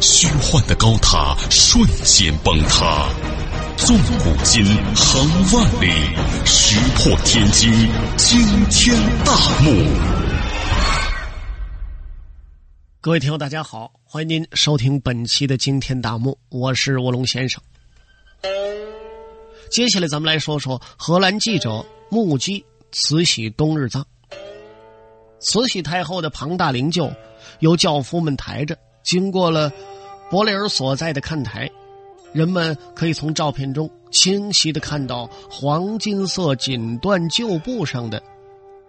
虚幻的高塔瞬间崩塌，纵古今，横万里，石破天惊，惊天大幕。各位听友，大家好，欢迎您收听本期的惊天大幕，我是卧龙先生。接下来咱们来说说荷兰记者目击慈禧冬日葬。慈禧太后的庞大灵柩由轿夫们抬着。经过了博雷尔所在的看台，人们可以从照片中清晰的看到黄金色锦缎旧布上的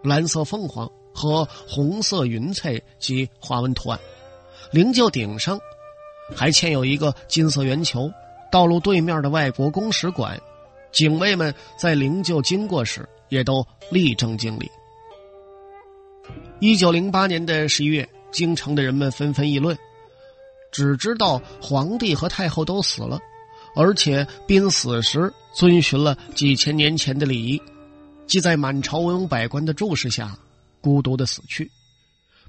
蓝色凤凰和红色云彩及花纹图案。灵柩顶上还嵌有一个金色圆球。道路对面的外国公使馆警卫们在灵柩经过时也都立正敬礼。一九零八年的十一月，京城的人们纷纷议论。只知道皇帝和太后都死了，而且濒死时遵循了几千年前的礼仪，即在满朝文武百官的注视下孤独的死去。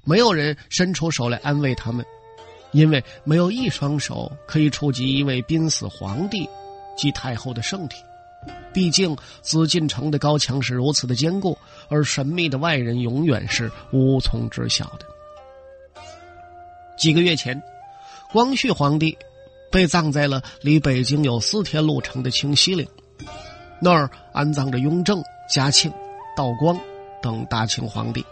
没有人伸出手来安慰他们，因为没有一双手可以触及一位濒死皇帝及太后的圣体。毕竟紫禁城的高墙是如此的坚固，而神秘的外人永远是无从知晓的。几个月前。光绪皇帝被葬在了离北京有四天路程的清西陵，那儿安葬着雍正、嘉庆、道光等大清皇帝。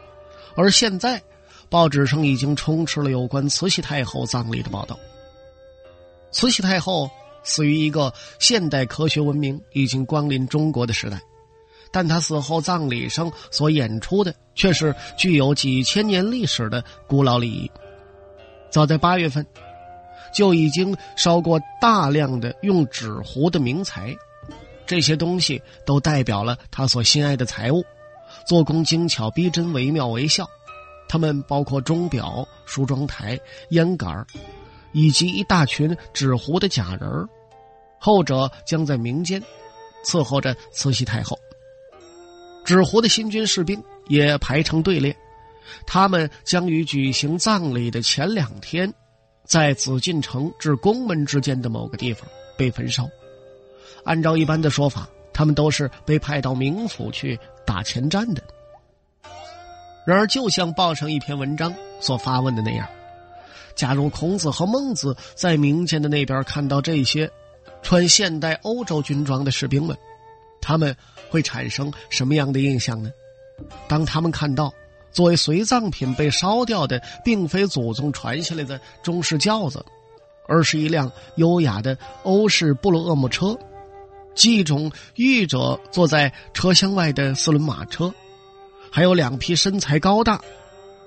而现在，报纸上已经充斥了有关慈禧太后葬礼的报道。慈禧太后死于一个现代科学文明已经光临中国的时代，但她死后葬礼上所演出的却是具有几千年历史的古老礼仪。早在八月份。就已经烧过大量的用纸糊的名材，这些东西都代表了他所心爱的财物，做工精巧逼真，惟妙惟肖。他们包括钟表、梳妆台、烟杆以及一大群纸糊的假人后者将在民间伺候着慈禧太后。纸糊的新军士兵也排成队列，他们将于举行葬礼的前两天。在紫禁城至宫门之间的某个地方被焚烧。按照一般的说法，他们都是被派到冥府去打前站的。然而，就像报上一篇文章所发问的那样，假如孔子和孟子在民间的那边看到这些穿现代欧洲军装的士兵们，他们会产生什么样的印象呢？当他们看到……作为随葬品被烧掉的，并非祖宗传下来的中式轿子，而是一辆优雅的欧式布鲁厄姆车，即一种御者坐在车厢外的四轮马车，还有两匹身材高大、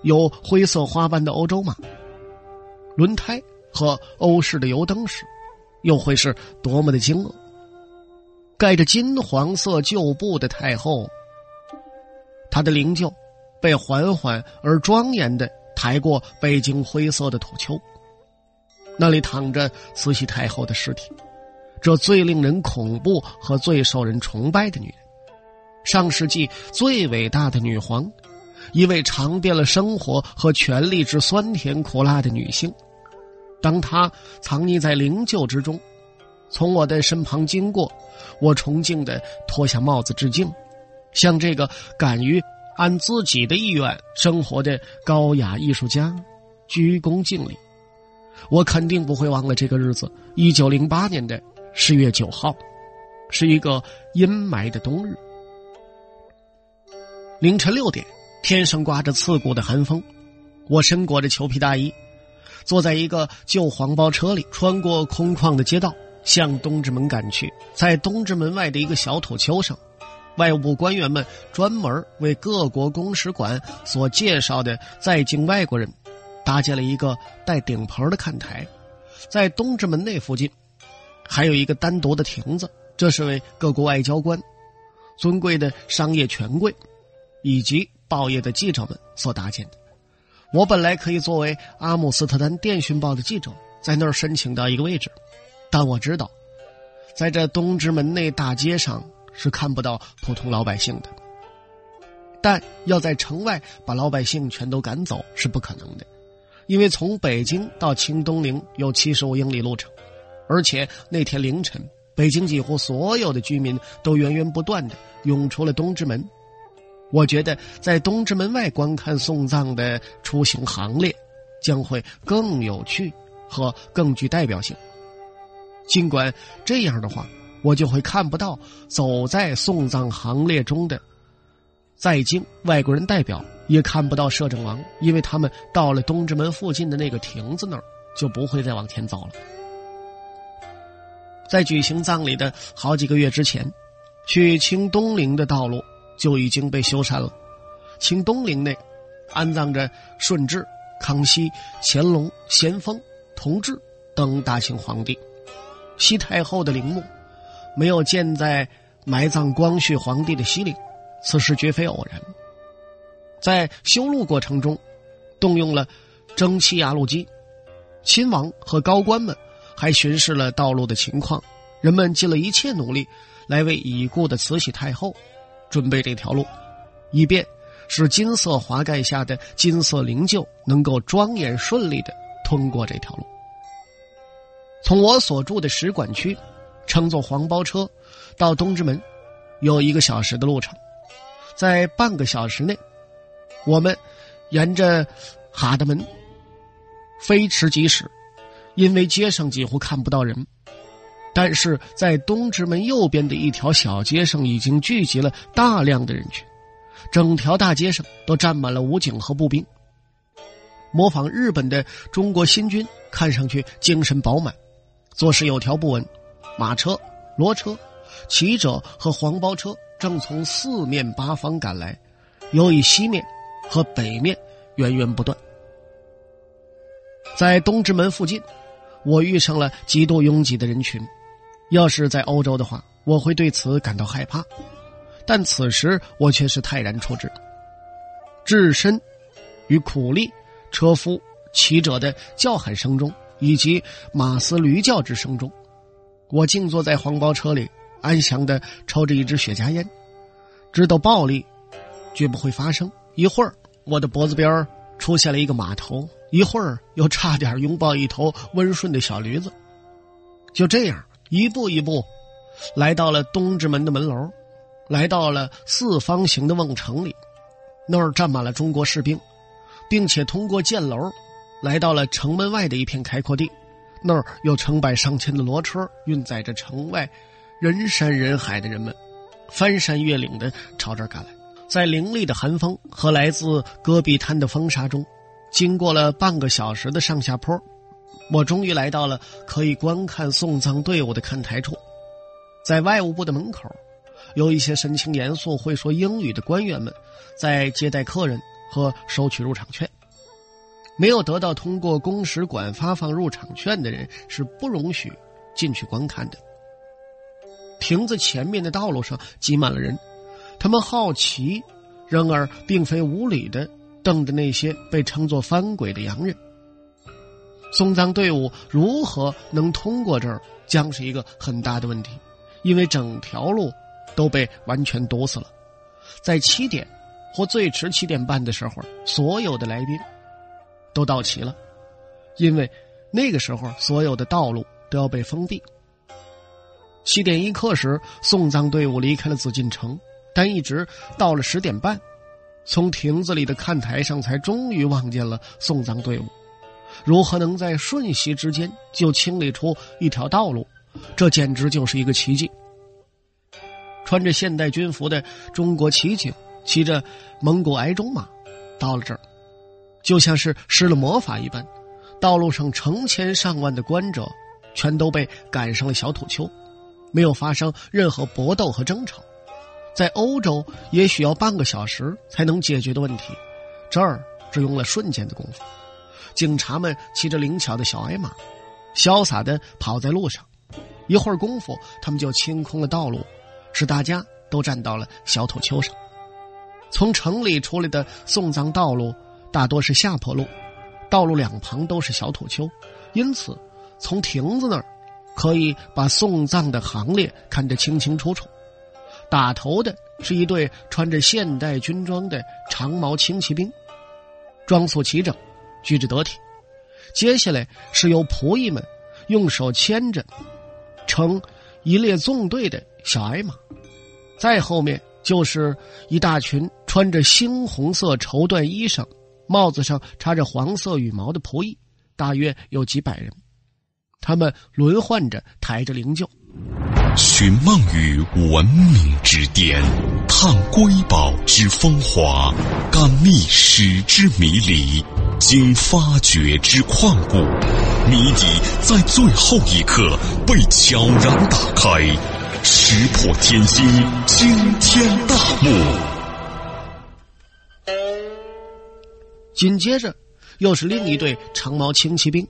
有灰色花斑的欧洲马。轮胎和欧式的油灯时，又会是多么的惊愕！盖着金黄色旧布的太后，她的灵柩。被缓缓而庄严的抬过北京灰色的土丘，那里躺着慈禧太后的尸体，这最令人恐怖和最受人崇拜的女人，上世纪最伟大的女皇，一位尝遍了生活和权力之酸甜苦辣的女性。当她藏匿在灵柩之中，从我的身旁经过，我崇敬的脱下帽子致敬，向这个敢于。按自己的意愿生活的高雅艺术家，鞠躬敬礼。我肯定不会忘了这个日子。一九零八年的十月九号，是一个阴霾的冬日。凌晨六点，天上刮着刺骨的寒风。我身裹着裘皮大衣，坐在一个旧黄包车里，穿过空旷的街道，向东直门赶去。在东直门外的一个小土丘上。外务部官员们专门为各国公使馆所介绍的在京外国人，搭建了一个带顶棚的看台，在东直门内附近，还有一个单独的亭子，这是为各国外交官、尊贵的商业权贵以及报业的记者们所搭建的。我本来可以作为阿姆斯特丹电讯报的记者，在那儿申请到一个位置，但我知道，在这东直门内大街上是看不到普通老百姓的。但要在城外把老百姓全都赶走是不可能的，因为从北京到清东陵有七十五英里路程，而且那天凌晨，北京几乎所有的居民都源源不断的涌出了东直门。我觉得在东直门外观看送葬的出行行列，将会更有趣和更具代表性。尽管这样的话，我就会看不到走在送葬行列中的。在京外国人代表也看不到摄政王，因为他们到了东直门附近的那个亭子那儿，就不会再往前走了。在举行葬礼的好几个月之前，去清东陵的道路就已经被修缮了。清东陵内安葬着顺治、康熙、乾隆、咸丰、同治等大清皇帝。西太后的陵墓没有建在埋葬光绪皇帝的西陵。此事绝非偶然，在修路过程中，动用了蒸汽压路机，亲王和高官们还巡视了道路的情况，人们尽了一切努力来为已故的慈禧太后准备这条路，以便使金色华盖下的金色灵柩能够庄严顺利的通过这条路。从我所住的使馆区，乘坐黄包车到东直门，有一个小时的路程。在半个小时内，我们沿着哈德门飞驰疾驶，因为街上几乎看不到人。但是在东直门右边的一条小街上，已经聚集了大量的人群，整条大街上都站满了武警和步兵。模仿日本的中国新军，看上去精神饱满，做事有条不紊。马车、骡车、骑者和黄包车。正从四面八方赶来，由以西面和北面源源不断。在东直门附近，我遇上了极度拥挤的人群。要是在欧洲的话，我会对此感到害怕，但此时我却是泰然处之。置身于苦力、车夫、骑者的叫喊声中，以及马嘶驴叫之声中，我静坐在黄包车里。安详的抽着一支雪茄烟，知道暴力绝不会发生。一会儿，我的脖子边出现了一个码头；一会儿，又差点拥抱一头温顺的小驴子。就这样，一步一步，来到了东直门的门楼，来到了四方形的瓮城里，那儿站满了中国士兵，并且通过箭楼，来到了城门外的一片开阔地，那儿有成百上千的骡车运载着城外。人山人海的人们，翻山越岭的朝这儿赶来，在凌厉的寒风和来自戈壁滩的风沙中，经过了半个小时的上下坡，我终于来到了可以观看送葬队伍的看台处。在外务部的门口，有一些神情严肃、会说英语的官员们在接待客人和收取入场券。没有得到通过公使馆发放入场券的人是不容许进去观看的。亭子前面的道路上挤满了人，他们好奇，然而并非无理的瞪着那些被称作翻鬼的洋人。送葬队伍如何能通过这儿，将是一个很大的问题，因为整条路都被完全堵死了。在七点或最迟七点半的时候，所有的来宾都到齐了，因为那个时候所有的道路都要被封闭。七点一刻时，送葬队伍离开了紫禁城，但一直到了十点半，从亭子里的看台上才终于望见了送葬队伍。如何能在瞬息之间就清理出一条道路？这简直就是一个奇迹。穿着现代军服的中国骑警骑着蒙古矮种马到了这儿，就像是施了魔法一般，道路上成千上万的观者全都被赶上了小土丘。没有发生任何搏斗和争吵，在欧洲也许要半个小时才能解决的问题，这儿只用了瞬间的功夫。警察们骑着灵巧的小矮马，潇洒的跑在路上，一会儿功夫，他们就清空了道路，使大家都站到了小土丘上。从城里出来的送葬道路大多是下坡路，道路两旁都是小土丘，因此从亭子那儿可以把送葬的行列看得清清楚楚。打头的是一队穿着现代军装的长毛轻骑兵，装束齐整，举止得体。接下来是由仆役们用手牵着，成一列纵队的小矮马，再后面就是一大群穿着猩红色绸缎衣裳、帽子上插着黄色羽毛的仆役，大约有几百人，他们轮换着抬着灵柩。寻梦于文明之巅，探瑰宝之风华，感历史之迷离，经发掘之旷古，谜底在最后一刻被悄然打开，石破天惊，惊天大幕。紧接着，又是另一队长毛轻骑兵，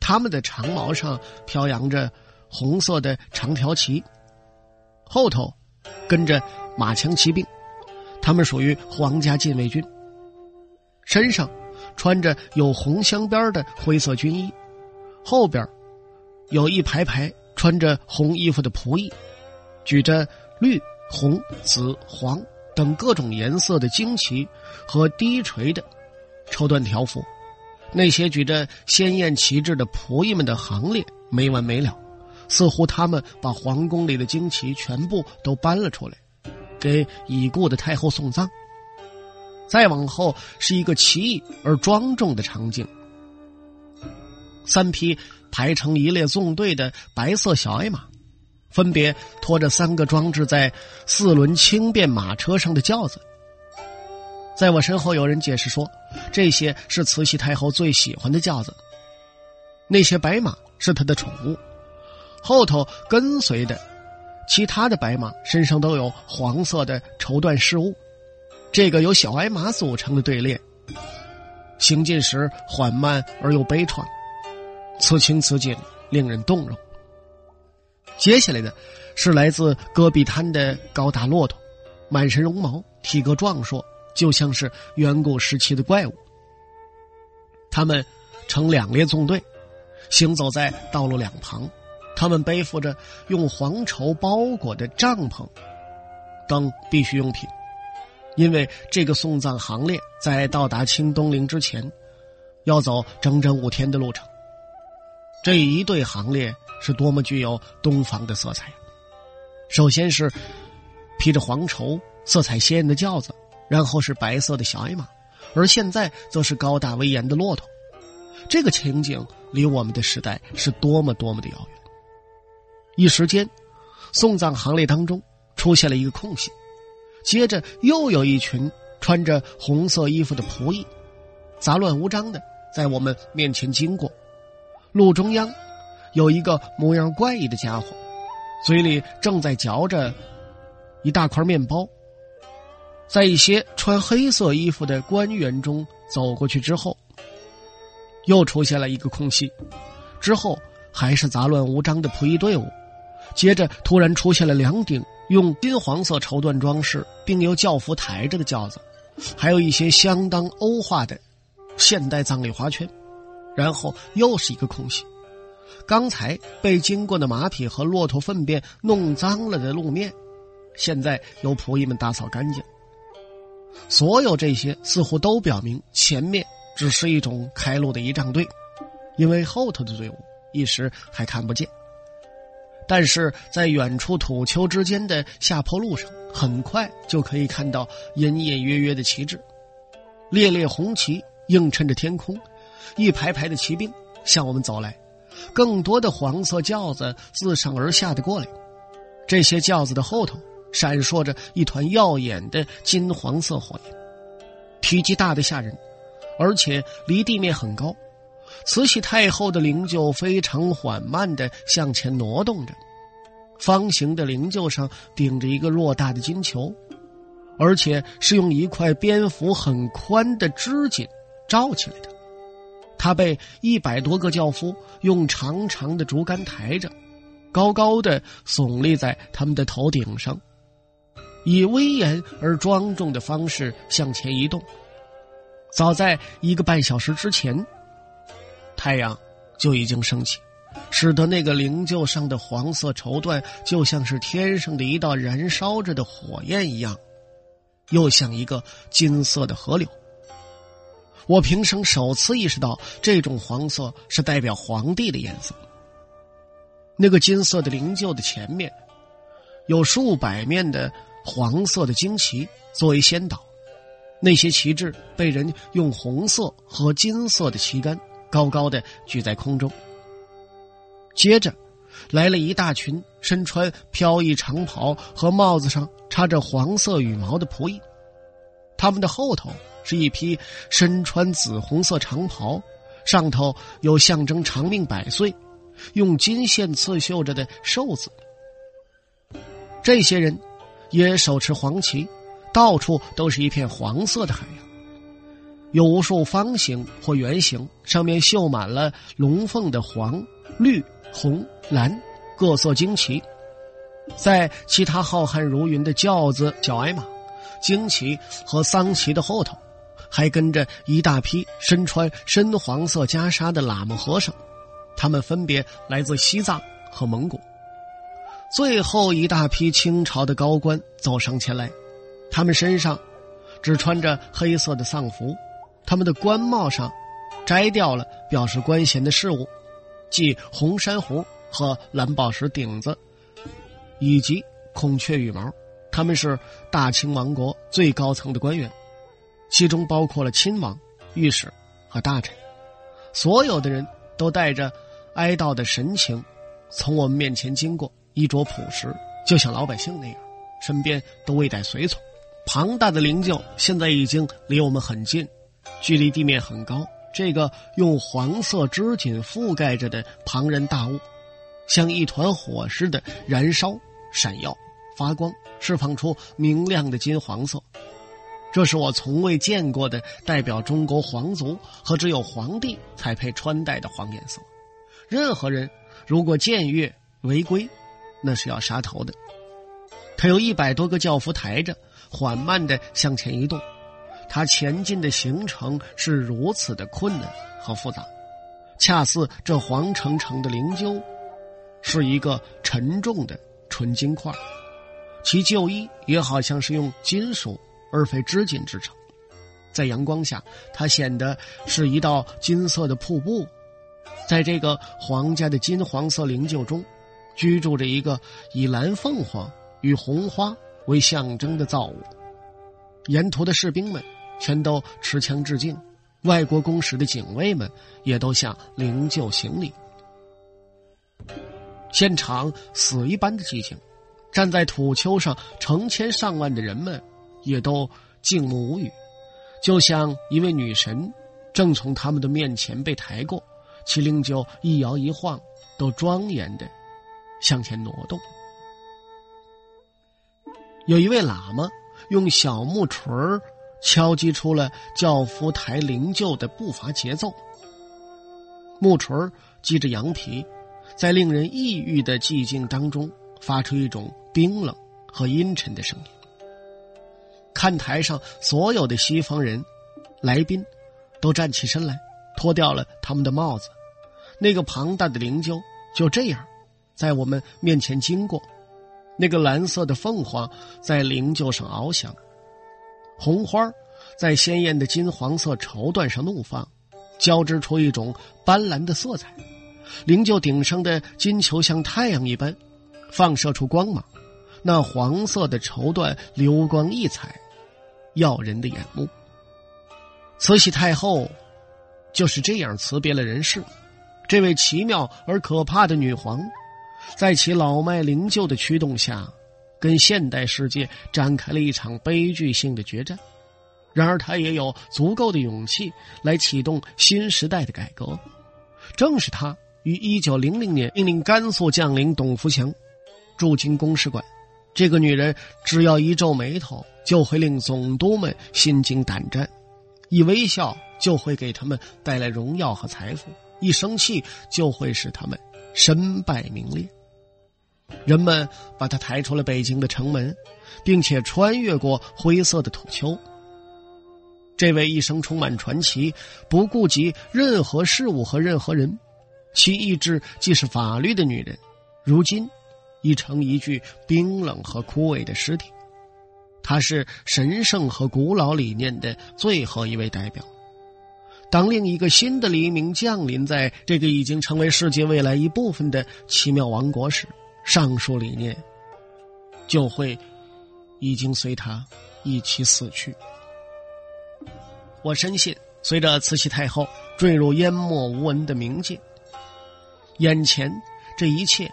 他们的长毛上飘扬着。红色的长条旗，后头跟着马枪骑兵，他们属于皇家禁卫军。身上穿着有红镶边的灰色军衣，后边有一排排穿着红衣服的仆役，举着绿、红、紫、黄等各种颜色的旌旗和低垂的绸缎条幅。那些举着鲜艳旗帜的仆役们的行列没完没了。似乎他们把皇宫里的旌旗全部都搬了出来，给已故的太后送葬。再往后是一个奇异而庄重的场景：三匹排成一列纵队的白色小矮马，分别拖着三个装置在四轮轻便马车上的轿子。在我身后，有人解释说，这些是慈禧太后最喜欢的轿子。那些白马是她的宠物。后头跟随的其他的白马身上都有黄色的绸缎饰物，这个由小矮马组成的队列，行进时缓慢而又悲怆，此情此景令人动容。接下来的是来自戈壁滩的高大骆驼，满身绒毛，体格壮硕，就像是远古时期的怪物。他们成两列纵队，行走在道路两旁。他们背负着用黄绸包裹的帐篷等必需用品，因为这个送葬行列在到达清东陵之前，要走整整五天的路程。这一队行列是多么具有东方的色彩！首先是披着黄绸、色彩鲜艳的轿子，然后是白色的小矮马，而现在则是高大威严的骆驼。这个情景离我们的时代是多么多么的遥远！一时间，送葬行列当中出现了一个空隙，接着又有一群穿着红色衣服的仆役，杂乱无章的在我们面前经过。路中央有一个模样怪异的家伙，嘴里正在嚼着一大块面包。在一些穿黑色衣服的官员中走过去之后，又出现了一个空隙，之后还是杂乱无章的仆役队伍。接着，突然出现了两顶用金黄色绸缎装饰，并由轿夫抬着的轿子，还有一些相当欧化的现代葬礼花圈。然后又是一个空隙，刚才被经过的马匹和骆驼粪便弄脏了的路面，现在由仆役们打扫干净。所有这些似乎都表明前面只是一种开路的仪仗队，因为后头的队伍一时还看不见。但是在远处土丘之间的下坡路上，很快就可以看到隐隐约约的旗帜，列列红旗映衬着天空，一排排的骑兵向我们走来，更多的黄色轿子自上而下的过来，这些轿子的后头闪烁着一团耀眼的金黄色火焰，体积大的吓人，而且离地面很高。慈禧太后的灵柩非常缓慢的向前挪动着，方形的灵柩上顶着一个偌大的金球，而且是用一块蝙蝠很宽的织锦罩起来的。它被一百多个轿夫用长长的竹竿抬着，高高的耸立在他们的头顶上，以威严而庄重的方式向前移动。早在一个半小时之前，太阳就已经升起，使得那个灵柩上的黄色绸缎就像是天上的一道燃烧着的火焰一样，又像一个金色的河流。我平生首次意识到，这种黄色是代表皇帝的颜色。那个金色的灵柩的前面，有数百面的黄色的旌旗作为先导。那些旗帜被人用红色和金色的旗杆高高的举在空中。接着，来了一大群身穿飘逸长袍和帽子上插着黄色羽毛的仆役，他们的后头是一批身穿紫红色长袍，上头有象征长命百岁、用金线刺绣着的寿字。这些人也手持黄旗。到处都是一片黄色的海洋，有无数方形或圆形，上面绣满了龙凤的黄、绿、红、蓝各色旌旗。在其他浩瀚如云的轿子、脚挨马、旌旗和丧旗的后头，还跟着一大批身穿深黄色袈裟的喇嘛和尚，他们分别来自西藏和蒙古。最后一大批清朝的高官走上前来。他们身上只穿着黑色的丧服，他们的官帽上摘掉了表示官衔的事物，即红珊瑚和蓝宝石顶子，以及孔雀羽毛。他们是大清王国最高层的官员，其中包括了亲王、御史和大臣。所有的人都带着哀悼的神情，从我们面前经过，衣着朴实，就像老百姓那样，身边都未带随从。庞大的灵柩现在已经离我们很近，距离地面很高。这个用黄色织锦覆盖着的庞然大物，像一团火似的燃烧、闪耀、发光，释放出明亮的金黄色。这是我从未见过的代表中国皇族和只有皇帝才配穿戴的黄颜色。任何人如果僭越违规，那是要杀头的。他有一百多个轿夫抬着。缓慢的向前移动，他前进的行程是如此的困难和复杂，恰似这黄澄澄的灵柩是一个沉重的纯金块，其旧衣也好像是用金属而非织锦制成，在阳光下，它显得是一道金色的瀑布。在这个皇家的金黄色灵柩中，居住着一个以蓝凤凰与红花。为象征的造物，沿途的士兵们全都持枪致敬，外国公使的警卫们也都向灵柩行礼。现场死一般的寂静，站在土丘上成千上万的人们也都静默无语，就像一位女神正从他们的面前被抬过，其灵柩一摇一晃，都庄严的向前挪动。有一位喇嘛用小木锤敲击出了轿夫抬灵柩的步伐节奏。木锤儿击着羊皮，在令人抑郁的寂静当中发出一种冰冷和阴沉的声音。看台上所有的西方人来宾都站起身来，脱掉了他们的帽子。那个庞大的灵柩就这样在我们面前经过。那个蓝色的凤凰在灵柩上翱翔，红花在鲜艳的金黄色绸缎上怒放，交织出一种斑斓的色彩。灵柩顶上的金球像太阳一般，放射出光芒。那黄色的绸缎流光溢彩，耀人的眼目。慈禧太后就是这样辞别了人世。这位奇妙而可怕的女皇。在其老迈灵柩的驱动下，跟现代世界展开了一场悲剧性的决战。然而，他也有足够的勇气来启动新时代的改革。正是他于一九零零年命令甘肃将领董福祥驻京公使馆。这个女人只要一皱眉头，就会令总督们心惊胆战；一微笑，就会给他们带来荣耀和财富；一生气，就会使他们身败名裂。人们把他抬出了北京的城门，并且穿越过灰色的土丘。这位一生充满传奇、不顾及任何事物和任何人，其意志既是法律的女人，如今已成一具冰冷和枯萎的尸体。她是神圣和古老理念的最后一位代表。当另一个新的黎明降临在这个已经成为世界未来一部分的奇妙王国时，上述理念就会已经随他一起死去。我深信，随着慈禧太后坠入淹没无闻的冥界，眼前这一切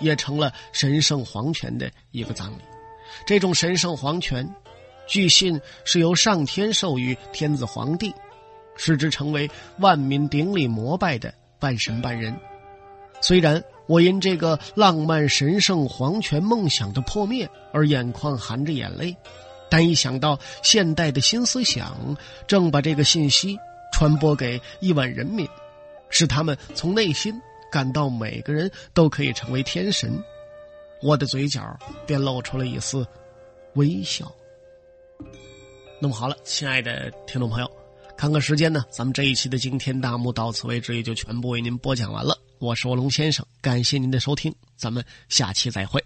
也成了神圣皇权的一个葬礼。这种神圣皇权，据信是由上天授予天子皇帝。使之成为万民顶礼膜拜的半神半人。虽然我因这个浪漫神圣皇权梦想的破灭而眼眶含着眼泪，但一想到现代的新思想正把这个信息传播给亿万人民，使他们从内心感到每个人都可以成为天神，我的嘴角便露出了一丝微笑。那么好了，亲爱的听众朋友。看看时间呢，咱们这一期的惊天大幕到此为止，也就全部为您播讲完了。我是卧龙先生，感谢您的收听，咱们下期再会。